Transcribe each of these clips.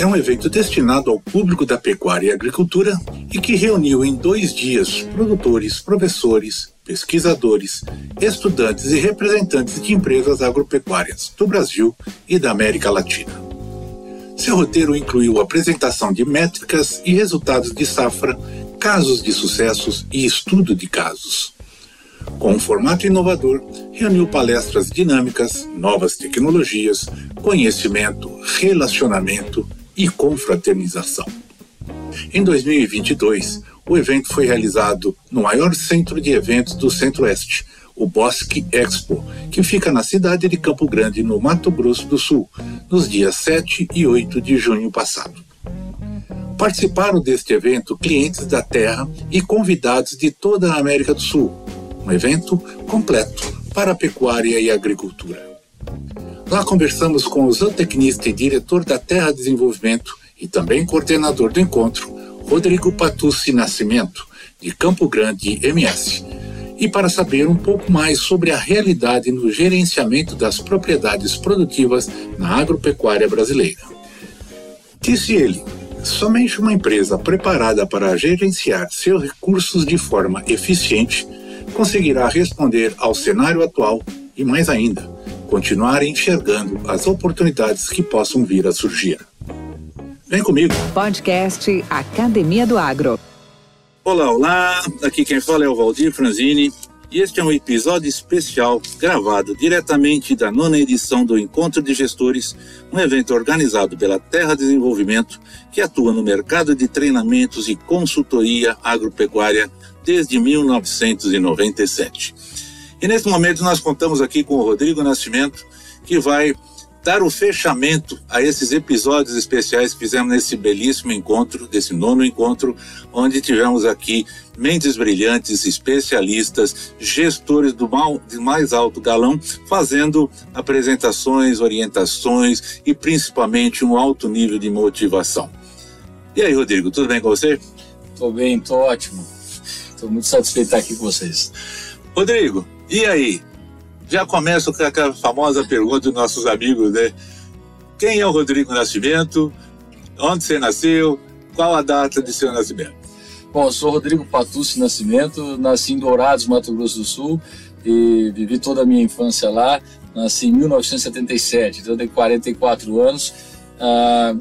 é um evento destinado ao público da pecuária e agricultura e que reuniu em dois dias produtores, professores, pesquisadores, estudantes e representantes de empresas agropecuárias do Brasil e da América Latina. Seu roteiro incluiu apresentação de métricas e resultados de safra, casos de sucessos e estudo de casos. Com um formato inovador, reuniu palestras dinâmicas, novas tecnologias, conhecimento, relacionamento e confraternização. Em 2022, o evento foi realizado no maior centro de eventos do Centro-Oeste, o Bosque Expo, que fica na cidade de Campo Grande, no Mato Grosso do Sul, nos dias 7 e 8 de junho passado. Participaram deste evento clientes da Terra e convidados de toda a América do Sul, um evento completo para a pecuária e agricultura. Lá conversamos com o zootecnista e diretor da Terra Desenvolvimento e também coordenador do encontro, Rodrigo Patucci Nascimento, de Campo Grande MS, e para saber um pouco mais sobre a realidade no gerenciamento das propriedades produtivas na agropecuária brasileira. Disse ele, somente uma empresa preparada para gerenciar seus recursos de forma eficiente conseguirá responder ao cenário atual e, mais ainda, continuar enxergando as oportunidades que possam vir a surgir. Vem comigo. Podcast Academia do Agro. Olá, olá. Aqui quem fala é o Valdir Franzini e este é um episódio especial gravado diretamente da nona edição do Encontro de Gestores, um evento organizado pela Terra Desenvolvimento que atua no mercado de treinamentos e consultoria agropecuária desde 1997. E nesse momento nós contamos aqui com o Rodrigo Nascimento, que vai dar o fechamento a esses episódios especiais que fizemos nesse belíssimo encontro, desse nono encontro, onde tivemos aqui mentes brilhantes, especialistas, gestores do mal, de mais alto galão, fazendo apresentações, orientações e principalmente um alto nível de motivação. E aí, Rodrigo, tudo bem com você? Estou bem, estou ótimo. Estou muito satisfeito de estar aqui com vocês. Rodrigo, e aí? Já começo com aquela famosa pergunta dos nossos amigos, né? Quem é o Rodrigo Nascimento? Onde você nasceu? Qual a data de seu nascimento? Bom, eu sou Rodrigo Patucci Nascimento, nasci em Dourados, Mato Grosso do Sul, e vivi toda a minha infância lá. Nasci em 1977, então tenho 44 anos. Ah,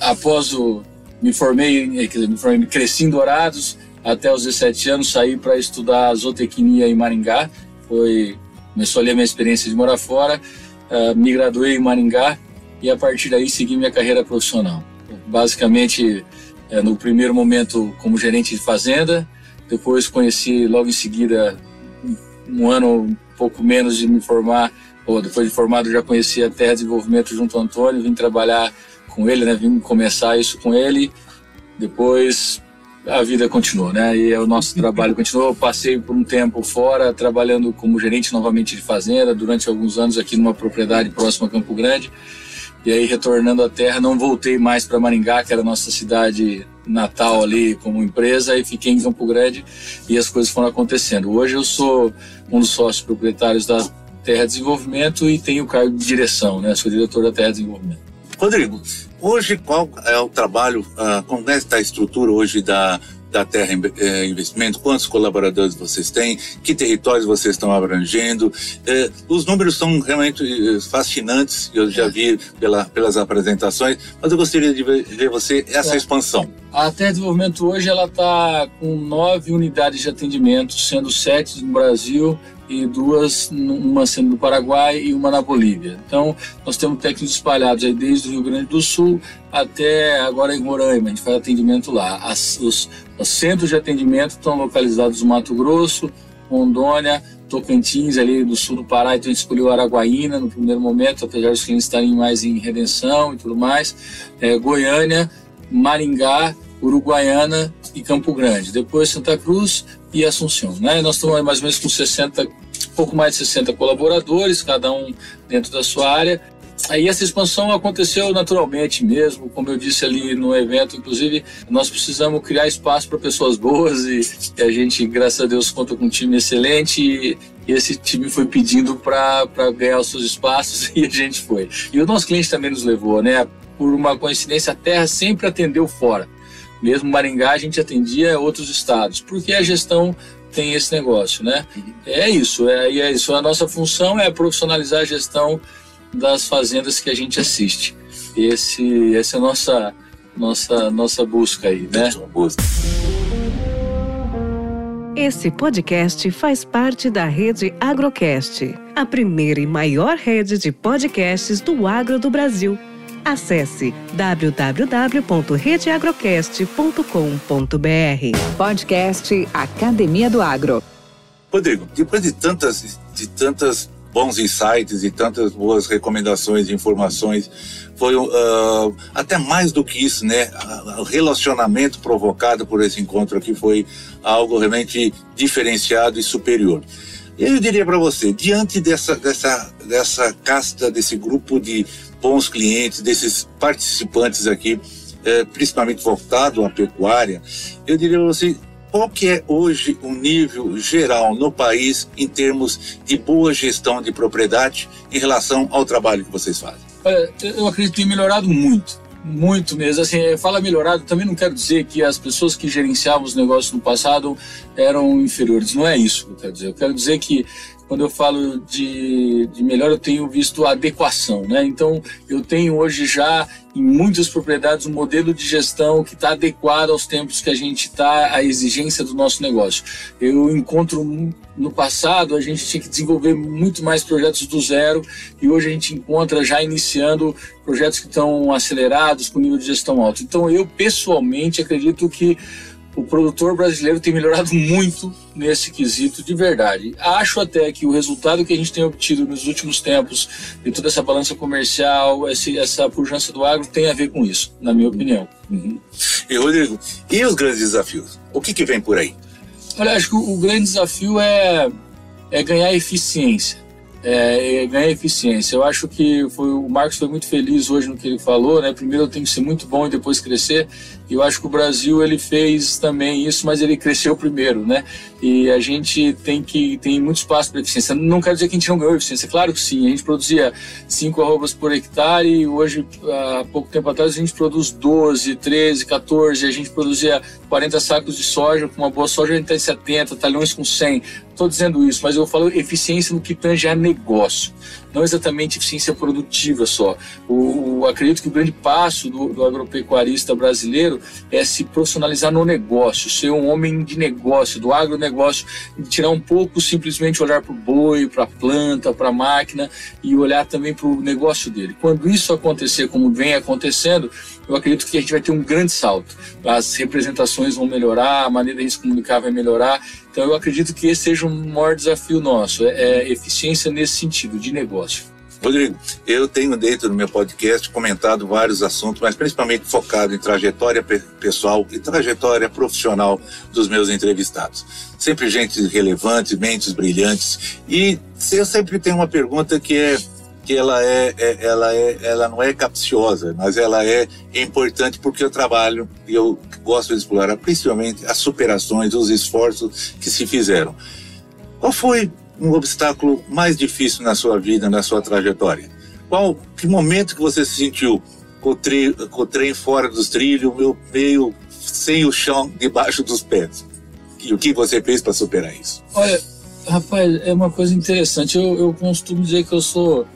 após o. Me formei, dizer, me formei, cresci em Dourados, até os 17 anos saí para estudar zootecnia em Maringá. Foi Começou ali a minha experiência de morar fora, uh, me graduei em Maringá e a partir daí segui minha carreira profissional. Basicamente, uh, no primeiro momento como gerente de fazenda, depois conheci logo em seguida, um ano, pouco menos de me formar, ou depois de formado já conheci a Terra de Desenvolvimento junto ao Antônio, vim trabalhar com ele, né, vim começar isso com ele. Depois a vida continuou, né? E o nosso trabalho continuou. Eu passei por um tempo fora, trabalhando como gerente novamente de fazenda, durante alguns anos aqui numa propriedade próxima a Campo Grande. E aí, retornando à terra, não voltei mais para Maringá, que era a nossa cidade natal ali como empresa, e fiquei em Campo Grande e as coisas foram acontecendo. Hoje eu sou um dos sócios proprietários da Terra Desenvolvimento e tenho o cargo de direção, né? Sou diretor da Terra Desenvolvimento. Rodrigo, Hoje, qual é o trabalho, uh, como é está a estrutura hoje da, da Terra eh, Investimento? Quantos colaboradores vocês têm? Que territórios vocês estão abrangendo? Eh, os números são realmente eh, fascinantes, eu já vi pela, pelas apresentações, mas eu gostaria de ver, ver você essa é. expansão. A Terra Desenvolvimento hoje ela está com nove unidades de atendimento, sendo sete no Brasil e duas, uma sendo no Paraguai e uma na Bolívia. Então, nós temos técnicos espalhados aí desde o Rio Grande do Sul até agora em Roraima, a gente faz atendimento lá. As, os, os centros de atendimento estão localizados no Mato Grosso, Rondônia, Tocantins, ali do sul do Pará, então a gente escolheu Araguaína no primeiro momento, apesar dos clientes estarem mais em redenção e tudo mais, é, Goiânia, Maringá, Uruguaiana e Campo Grande. Depois Santa Cruz e Assunção. Né? Nós estamos mais ou menos com 60, pouco mais de 60 colaboradores, cada um dentro da sua área. Aí essa expansão aconteceu naturalmente mesmo, como eu disse ali no evento, inclusive nós precisamos criar espaço para pessoas boas e, a gente, graças a Deus, conta com um time excelente e esse time foi pedindo para ganhar os seus espaços e a gente foi. E o nosso cliente também nos levou, né? Por uma coincidência, a Terra sempre atendeu fora. Mesmo Maringá a gente atendia outros estados, porque a gestão tem esse negócio, né? É isso, é, é isso. A nossa função é profissionalizar a gestão das fazendas que a gente assiste. Esse, essa é a nossa, nossa, nossa busca aí, né? Esse podcast faz parte da rede Agrocast, a primeira e maior rede de podcasts do agro do Brasil. Acesse www.redeagrocast.com.br. Podcast Academia do Agro. Rodrigo, depois de tantas, de tantas bons insights e tantas boas recomendações e informações. Foi uh, até mais do que isso, né? O relacionamento provocado por esse encontro aqui foi algo realmente diferenciado e superior. Eu diria para você, diante dessa, dessa, dessa casta, desse grupo de bons clientes, desses participantes aqui, eh, principalmente voltado à pecuária, eu diria para você, qual que é hoje o nível geral no país em termos de boa gestão de propriedade em relação ao trabalho que vocês fazem? Olha, eu acredito que tem melhorado muito, muito mesmo. Assim, fala melhorado, também não quero dizer que as pessoas que gerenciavam os negócios no passado eram inferiores. Não é isso que eu quero dizer. Eu quero dizer que quando eu falo de, de melhor, eu tenho visto adequação, né? Então, eu tenho hoje já em muitas propriedades um modelo de gestão que está adequado aos tempos que a gente está, à exigência do nosso negócio. Eu encontro no passado a gente tinha que desenvolver muito mais projetos do zero e hoje a gente encontra já iniciando projetos que estão acelerados com nível de gestão alto. Então, eu pessoalmente acredito que o produtor brasileiro tem melhorado muito nesse quesito de verdade. Acho até que o resultado que a gente tem obtido nos últimos tempos de toda essa balança comercial, esse, essa pujança do agro tem a ver com isso, na minha opinião. Uhum. E Rodrigo, e os grandes desafios? O que, que vem por aí? Olha, acho que o, o grande desafio é, é ganhar eficiência é, ganhar eficiência. Eu acho que foi, o Marcos foi muito feliz hoje no que ele falou, né? Primeiro eu tenho que ser muito bom e depois crescer. E eu acho que o Brasil ele fez também isso, mas ele cresceu primeiro, né? E a gente tem que tem muito espaço para eficiência. Não quero dizer que a gente não ganhou eficiência, claro que sim. A gente produzia 5 arrobas por hectare e hoje, há pouco tempo atrás, a gente produz 12, 13, 14. A gente produzia 40 sacos de soja, com uma boa soja a gente tem 70, talhões com 100 estou dizendo isso, mas eu falo eficiência no que tange a negócio, não exatamente eficiência produtiva só. O, o acredito que o grande passo do, do, agropecuarista brasileiro é se profissionalizar no negócio, ser um homem de negócio, do agronegócio, tirar um pouco simplesmente olhar para o boi, para a planta, para a máquina e olhar também para o negócio dele. Quando isso acontecer, como vem acontecendo, eu acredito que a gente vai ter um grande salto. As representações vão melhorar, a maneira de se comunicar vai melhorar então eu acredito que esse seja um maior desafio nosso, é, é eficiência nesse sentido, de negócio. Rodrigo, eu tenho dentro do meu podcast comentado vários assuntos, mas principalmente focado em trajetória pessoal e trajetória profissional dos meus entrevistados. Sempre gente relevante, mentes brilhantes. E eu sempre tenho uma pergunta que é que ela é, é, ela é, ela não é capciosa, mas ela é importante porque eu trabalho e eu gosto de explorar principalmente as superações, os esforços que se fizeram. Qual foi um obstáculo mais difícil na sua vida, na sua trajetória? Qual que momento que você se sentiu com o, tri, com o trem fora dos trilhos, meio, meio sem o chão debaixo dos pés? E o que você fez para superar isso? Olha, rapaz, é uma coisa interessante. Eu, eu costumo dizer que eu sou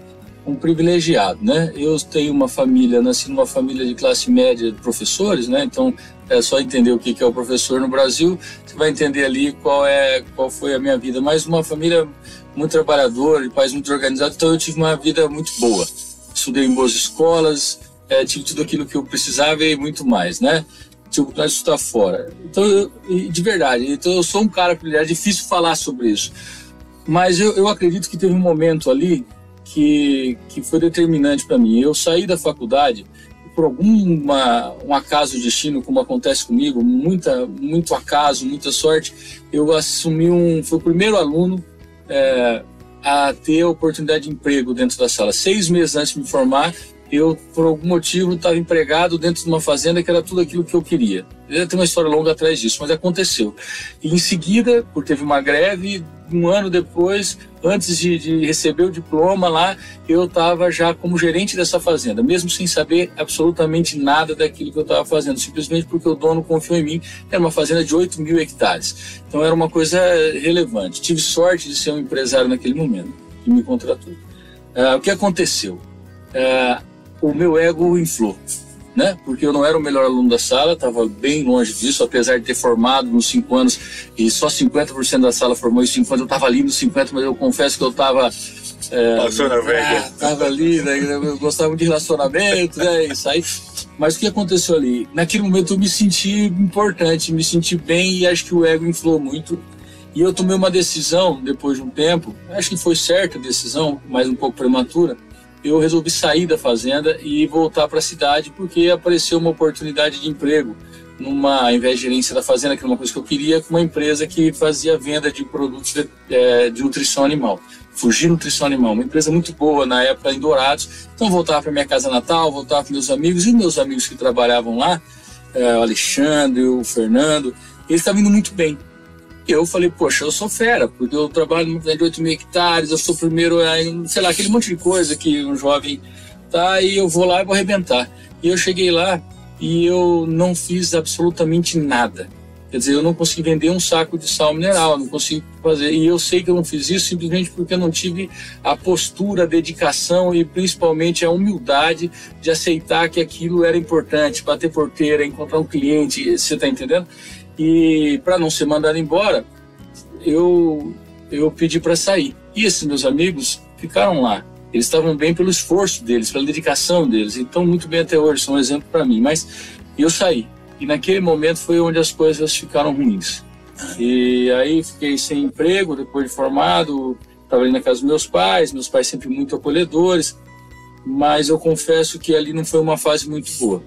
um privilegiado, né? Eu tenho uma família, nasci numa família de classe média de professores, né? Então é só entender o que é o professor no Brasil, você vai entender ali qual é qual foi a minha vida. Mas uma família muito trabalhadora, de pais muito organizados, então eu tive uma vida muito boa. Estudei em boas escolas, é, tive tudo aquilo que eu precisava e muito mais, né? Tive oportunidade de estudar fora. Então, eu, de verdade, então eu sou um cara privilegiado, é difícil falar sobre isso. Mas eu, eu acredito que teve um momento ali que, que foi determinante para mim. Eu saí da faculdade, por alguma um acaso do destino, como acontece comigo, muita, muito acaso, muita sorte, eu assumi um, fui o primeiro aluno é, a ter oportunidade de emprego dentro da sala. Seis meses antes de me formar, eu, por algum motivo, estava empregado dentro de uma fazenda que era tudo aquilo que eu queria. Tem uma história longa atrás disso, mas aconteceu. E em seguida, por teve uma greve, um ano depois, antes de, de receber o diploma lá, eu estava já como gerente dessa fazenda, mesmo sem saber absolutamente nada daquilo que eu estava fazendo, simplesmente porque o dono confiou em mim. Era uma fazenda de 8 mil hectares. Então era uma coisa relevante. Tive sorte de ser um empresário naquele momento, que me contratou. Uh, o que aconteceu? Uh, o meu ego inflou. Né? Porque eu não era o melhor aluno da sala, estava bem longe disso, apesar de ter formado nos cinco anos e só 50% da sala formou em cinco anos, eu estava ali nos 50, mas eu confesso que eu estava é, velha. Estava ali, né? eu gostava de relacionamento, né? Isso aí. Mas o que aconteceu ali? Naquele momento eu me senti importante, me senti bem e acho que o ego inflou muito. E eu tomei uma decisão depois de um tempo, acho que foi certa a decisão, mas um pouco prematura, eu resolvi sair da fazenda e voltar para a cidade porque apareceu uma oportunidade de emprego numa, ao invés de gerência da fazenda, que era uma coisa que eu queria, com uma empresa que fazia venda de produtos de, é, de nutrição animal. Fugir Nutrição Animal, uma empresa muito boa na época em Dourados. Então voltava para minha casa natal, voltava para meus amigos e meus amigos que trabalhavam lá, é, o Alexandre, o Fernando, eles estavam indo muito bem eu falei, poxa, eu sou fera, porque eu trabalho no de 8 mil hectares, eu sou primeiro, sei lá, aquele monte de coisa que um jovem tá, e eu vou lá e vou arrebentar. E eu cheguei lá e eu não fiz absolutamente nada. Quer dizer, eu não consegui vender um saco de sal mineral, não consegui fazer. E eu sei que eu não fiz isso simplesmente porque eu não tive a postura, a dedicação e principalmente a humildade de aceitar que aquilo era importante, bater porteira, encontrar um cliente, você está entendendo? E para não ser mandado embora, eu, eu pedi para sair. E esses meus amigos ficaram lá. Eles estavam bem pelo esforço deles, pela dedicação deles. Então, muito bem até hoje, são um exemplo para mim. Mas eu saí. E naquele momento foi onde as coisas ficaram ruins. E aí fiquei sem emprego depois de formado. Trabalhei na casa dos meus pais, meus pais sempre muito acolhedores. Mas eu confesso que ali não foi uma fase muito boa.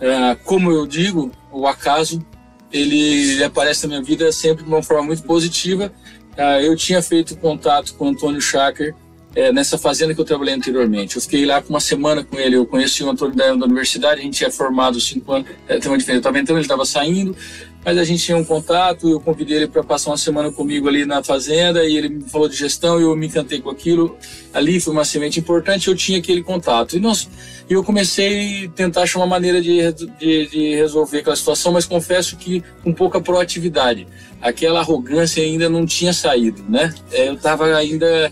É, como eu digo, o acaso ele aparece na minha vida sempre de uma forma muito positiva. Ah, eu tinha feito contato com o Antônio Schacker é, nessa fazenda que eu trabalhei anteriormente. Eu fiquei lá por uma semana com ele. Eu conheci o Antônio da, da universidade, a gente tinha formado cinco anos. É, tem uma diferença. Estava entrando, ele estava saindo mas a gente tinha um contato, eu convidei ele para passar uma semana comigo ali na fazenda e ele me falou de gestão e eu me encantei com aquilo. Ali foi uma semente importante, eu tinha aquele contato. E nós, eu comecei a tentar achar uma maneira de, de, de resolver aquela situação, mas confesso que com pouca proatividade. Aquela arrogância ainda não tinha saído, né? É, eu estava ainda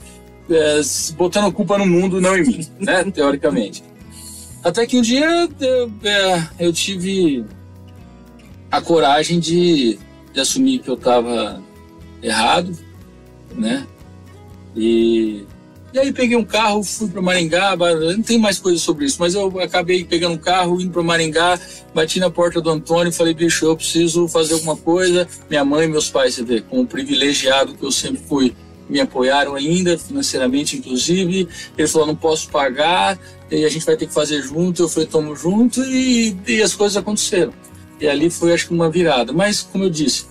é, botando culpa no mundo, não em mim, né? Teoricamente. Até que um dia eu, é, eu tive a coragem de, de assumir que eu estava errado, né? E, e aí peguei um carro, fui para Maringá, não tem mais coisa sobre isso, mas eu acabei pegando um carro, indo para Maringá, bati na porta do Antônio e falei, bicho, eu preciso fazer alguma coisa. Minha mãe e meus pais, você vê, com o privilegiado que eu sempre fui, me apoiaram ainda, financeiramente inclusive. Ele falou, não posso pagar, e a gente vai ter que fazer junto. Eu falei, tamo junto, e, e as coisas aconteceram. E ali foi, acho que, uma virada. Mas, como eu disse,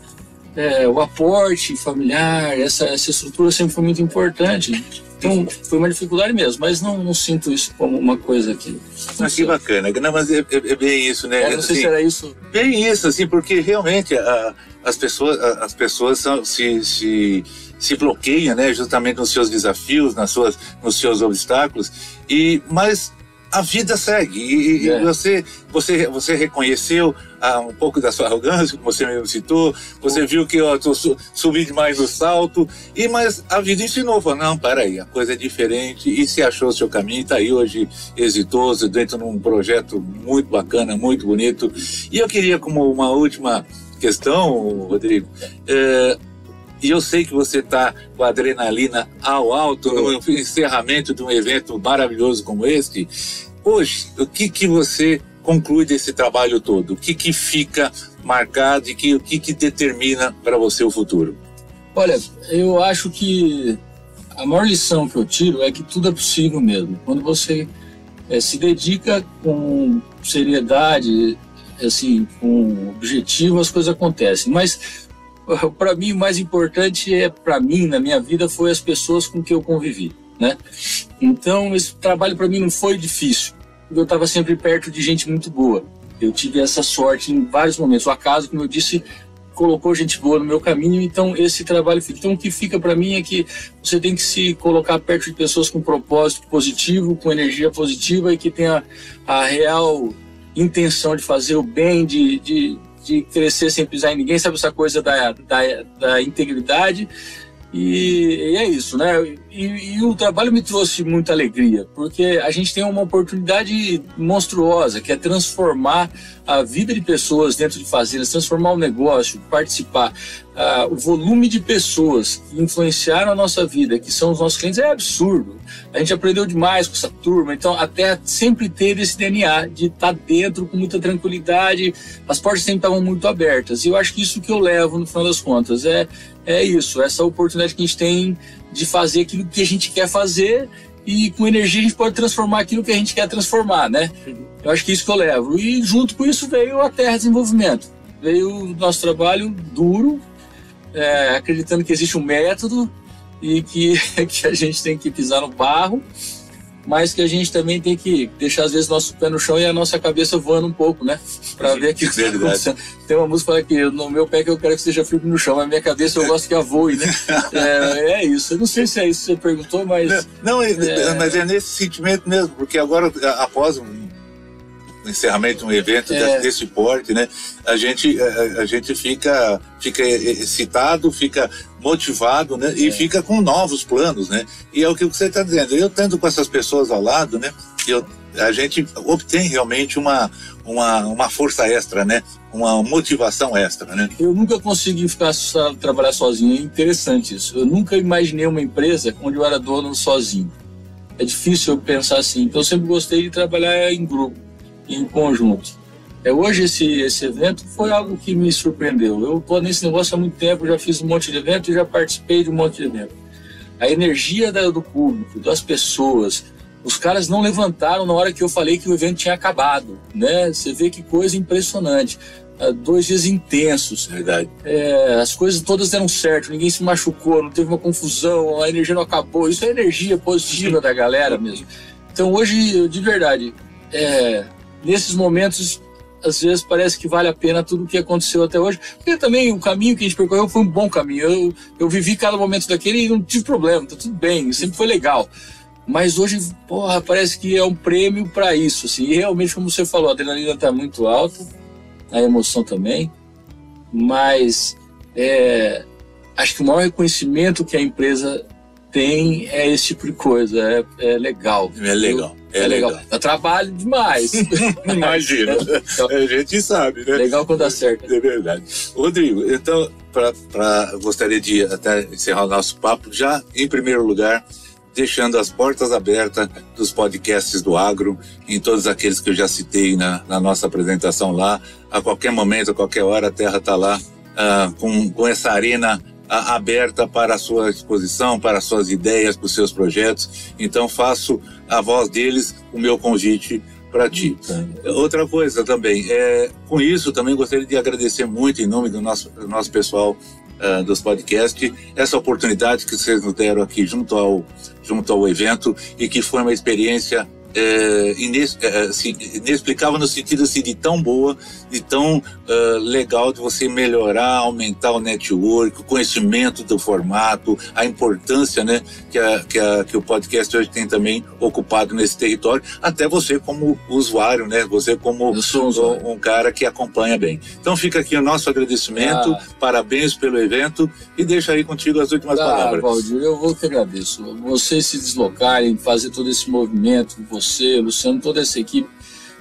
é, o aporte familiar, essa, essa estrutura sempre foi muito importante. Então, foi uma dificuldade mesmo, mas não, não sinto isso como uma coisa que. Mas que bacana. Não, mas é, é, é bem isso, né? É, não sei assim, se era isso. Bem isso, assim, porque realmente a, as pessoas, a, as pessoas são, se, se, se bloqueiam, né, justamente nos seus desafios, nas suas, nos seus obstáculos. E, mas a vida segue. E, é. você você você reconheceu ah, um pouco da sua arrogância como você mesmo citou. Você viu que eu tô subi demais no salto. E mas a vida ensinou falou não para aí a coisa é diferente. E se achou o seu caminho está aí hoje exitoso dentro de um projeto muito bacana muito bonito. E eu queria como uma última questão Rodrigo é, e eu sei que você está com a adrenalina ao alto no encerramento de um evento maravilhoso como este. Hoje, o que, que você conclui desse trabalho todo? O que, que fica marcado e que, o que, que determina para você o futuro? Olha, eu acho que a maior lição que eu tiro é que tudo é possível mesmo. Quando você é, se dedica com seriedade, assim, com objetivo, as coisas acontecem. Mas para mim o mais importante é para mim na minha vida foi as pessoas com que eu convivi, né? Então esse trabalho para mim não foi difícil. Eu estava sempre perto de gente muito boa. Eu tive essa sorte em vários momentos. O acaso, como eu disse, colocou gente boa no meu caminho, então esse trabalho fica. Então o que fica para mim é que você tem que se colocar perto de pessoas com propósito positivo, com energia positiva e que tenha a real intenção de fazer o bem, de, de, de crescer sem pisar em ninguém, sabe essa coisa da, da, da integridade e, e, é isso, né? E, e, o trabalho me trouxe muita alegria, porque a gente tem uma oportunidade monstruosa, que é transformar a vida de pessoas dentro de fazendas, transformar o negócio, participar. Uh, o volume de pessoas que influenciaram a nossa vida, que são os nossos clientes, é absurdo. A gente aprendeu demais com essa turma, então até sempre teve esse DNA de estar tá dentro com muita tranquilidade, as portas sempre estavam muito abertas. E eu acho que isso que eu levo, no final das contas, é é isso, essa oportunidade que a gente tem de fazer aquilo que a gente quer fazer e com energia a gente pode transformar aquilo que a gente quer transformar, né? Eu acho que é isso que eu levo. E junto com isso veio a Terra Desenvolvimento. Veio o nosso trabalho duro, é, acreditando que existe um método e que, que a gente tem que pisar no barro mas que a gente também tem que deixar às vezes nosso pé no chão e a nossa cabeça voando um pouco, né? Para ver aquilo que está acontecendo. Tem uma música que no meu pé que eu quero que esteja firme no chão, mas minha cabeça eu gosto que a voe, né? É, é, isso. Eu não sei se é isso que você perguntou, mas. Não, não é, é... mas é nesse sentimento mesmo, porque agora, após um encerramento de um evento é. desse porte, né? A gente, a, a, gente fica, fica excitado, fica motivado, né? É. E fica com novos planos, né? E é o que você está dizendo. Eu tanto com essas pessoas ao lado, né? Eu, a gente obtém realmente uma, uma, uma força extra, né? Uma motivação extra, né? Eu nunca consegui ficar trabalhar sozinho. É interessante isso. Eu nunca imaginei uma empresa onde eu era dono sozinho. É difícil eu pensar assim. Então eu sempre gostei de trabalhar em grupo em conjunto. É, hoje esse, esse evento foi algo que me surpreendeu. Eu estou nesse negócio há muito tempo, já fiz um monte de evento e já participei de um monte de evento. A energia da, do público, das pessoas, os caras não levantaram na hora que eu falei que o evento tinha acabado, né? Você vê que coisa impressionante. Uh, dois dias intensos. Verdade. É, as coisas todas deram certo, ninguém se machucou, não teve uma confusão, a energia não acabou. Isso é energia positiva da galera mesmo. Então hoje, de verdade, é, nesses momentos, às vezes parece que vale a pena tudo o que aconteceu até hoje, porque também o caminho que a gente percorreu foi um bom caminho. Eu, eu vivi cada momento daquele e não tive problema, tá tudo bem, sempre foi legal. Mas hoje, porra, parece que é um prêmio para isso, assim. E realmente, como você falou, a adrenalina está muito alta, a emoção também. Mas é, acho que o maior reconhecimento que a empresa tem é esse tipo de coisa. É, é legal. É legal. É, é legal. legal. Dá trabalho demais. Imagina. a gente sabe, né? Legal quando dá certo. É verdade. Rodrigo, então, pra, pra, gostaria de até encerrar o nosso papo, já em primeiro lugar, deixando as portas abertas dos podcasts do Agro, em todos aqueles que eu já citei na, na nossa apresentação lá. A qualquer momento, a qualquer hora, a Terra está lá uh, com, com essa arena aberta para a sua exposição, para as suas ideias, para os seus projetos. Então faço a voz deles o meu convite para ti. Outra coisa também, é, com isso também gostaria de agradecer muito em nome do nosso, do nosso pessoal uh, dos podcasts essa oportunidade que vocês nos deram aqui junto ao, junto ao evento e que foi uma experiência é, ines, é, assim, inexplicável no sentido assim, de tão boa, de tão uh, legal de você melhorar, aumentar o network, o conhecimento do formato, a importância né, que, a, que, a, que o podcast hoje tem também ocupado nesse território, até você como usuário, né, você como um, um, cara que acompanha bem. Então fica aqui o nosso agradecimento, ah. parabéns pelo evento e deixa aí contigo as últimas ah, palavras. Valdir, eu vou que agradeço. Vocês se deslocarem, fazer todo esse movimento, você, Luciano, toda essa equipe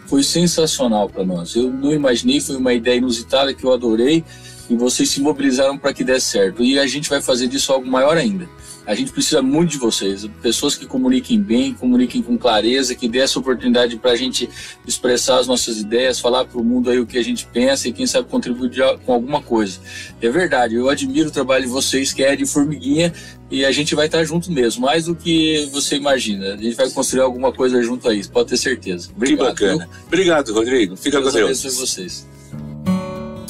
foi sensacional para nós. Eu não imaginei, foi uma ideia inusitada que eu adorei e vocês se mobilizaram para que desse certo. E a gente vai fazer disso algo maior ainda. A gente precisa muito de vocês, pessoas que comuniquem bem, comuniquem com clareza, que dê essa oportunidade para a gente expressar as nossas ideias, falar para o mundo aí o que a gente pensa e quem sabe contribuir com alguma coisa. é verdade, eu admiro o trabalho de vocês, que é de formiguinha, e a gente vai estar junto mesmo, mais do que você imagina. A gente vai construir alguma coisa junto aí, pode ter certeza. Obrigado. Que bacana. Viu? Obrigado, Rodrigo. Fica Deus com Deus. Deus vocês.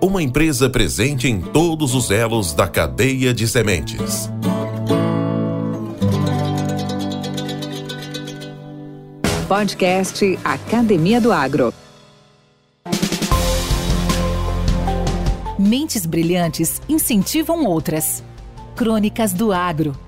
uma empresa presente em todos os elos da cadeia de sementes. Podcast Academia do Agro. Mentes brilhantes incentivam outras. Crônicas do Agro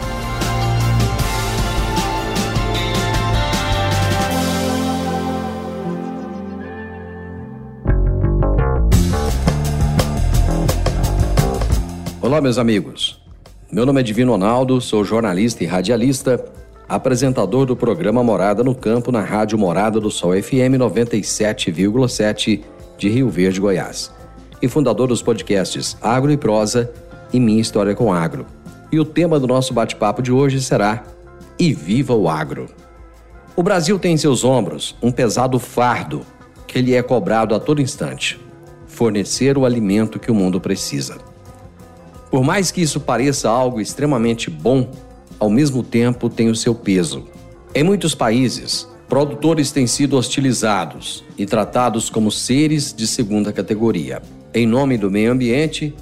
Olá, meus amigos. Meu nome é Divino Ronaldo, sou jornalista e radialista, apresentador do programa Morada no Campo na Rádio Morada do Sol FM 97,7 de Rio Verde, Goiás, e fundador dos podcasts Agro e Prosa e Minha História com Agro. E o tema do nosso bate-papo de hoje será E Viva o Agro! O Brasil tem em seus ombros um pesado fardo que lhe é cobrado a todo instante: fornecer o alimento que o mundo precisa. Por mais que isso pareça algo extremamente bom, ao mesmo tempo tem o seu peso. Em muitos países, produtores têm sido hostilizados e tratados como seres de segunda categoria. Em nome do meio ambiente,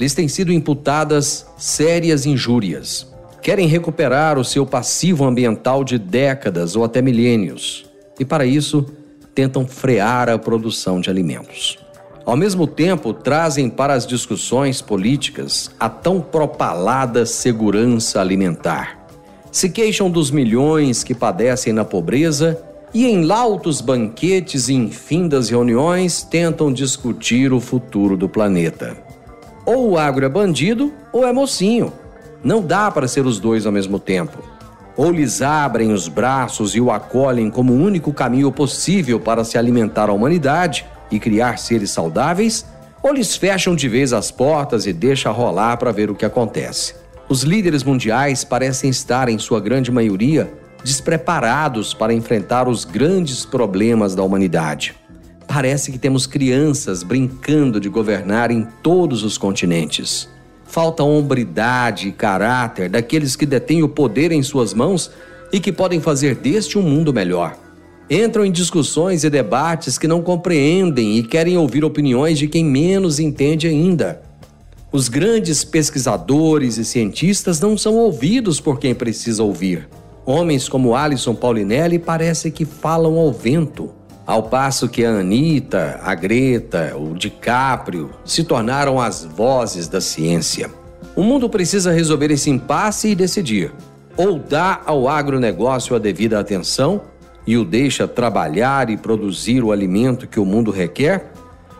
lhes têm sido imputadas sérias injúrias. Querem recuperar o seu passivo ambiental de décadas ou até milênios, e para isso tentam frear a produção de alimentos. Ao mesmo tempo, trazem para as discussões políticas a tão propalada segurança alimentar. Se queixam dos milhões que padecem na pobreza e, em lautos banquetes e infindas reuniões, tentam discutir o futuro do planeta. Ou o agro é bandido ou é mocinho. Não dá para ser os dois ao mesmo tempo. Ou lhes abrem os braços e o acolhem como o único caminho possível para se alimentar a humanidade e criar seres saudáveis, ou lhes fecham de vez as portas e deixam rolar para ver o que acontece. Os líderes mundiais parecem estar, em sua grande maioria, despreparados para enfrentar os grandes problemas da humanidade. Parece que temos crianças brincando de governar em todos os continentes. Falta hombridade e caráter daqueles que detêm o poder em suas mãos e que podem fazer deste um mundo melhor entram em discussões e debates que não compreendem e querem ouvir opiniões de quem menos entende ainda. Os grandes pesquisadores e cientistas não são ouvidos por quem precisa ouvir. Homens como Alison Paulinelli parece que falam ao vento, ao passo que a Anitta, a Greta, o DiCaprio se tornaram as vozes da ciência. O mundo precisa resolver esse impasse e decidir: ou dá ao agronegócio a devida atenção e o deixa trabalhar e produzir o alimento que o mundo requer?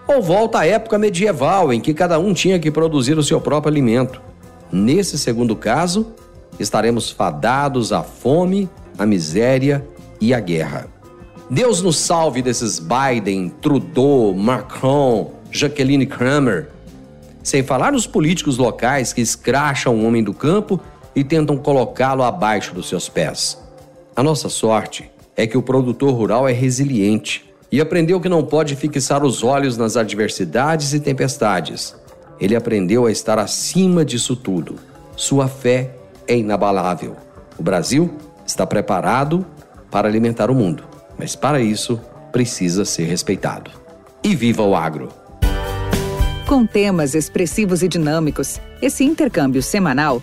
Ou volta à época medieval em que cada um tinha que produzir o seu próprio alimento? Nesse segundo caso, estaremos fadados à fome, à miséria e à guerra. Deus nos salve desses Biden, Trudeau, Macron, Jacqueline Kramer. Sem falar nos políticos locais que escracham o homem do campo e tentam colocá-lo abaixo dos seus pés. A nossa sorte é que o produtor rural é resiliente e aprendeu que não pode fixar os olhos nas adversidades e tempestades. Ele aprendeu a estar acima disso tudo. Sua fé é inabalável. O Brasil está preparado para alimentar o mundo, mas para isso precisa ser respeitado. E viva o agro! Com temas expressivos e dinâmicos, esse intercâmbio semanal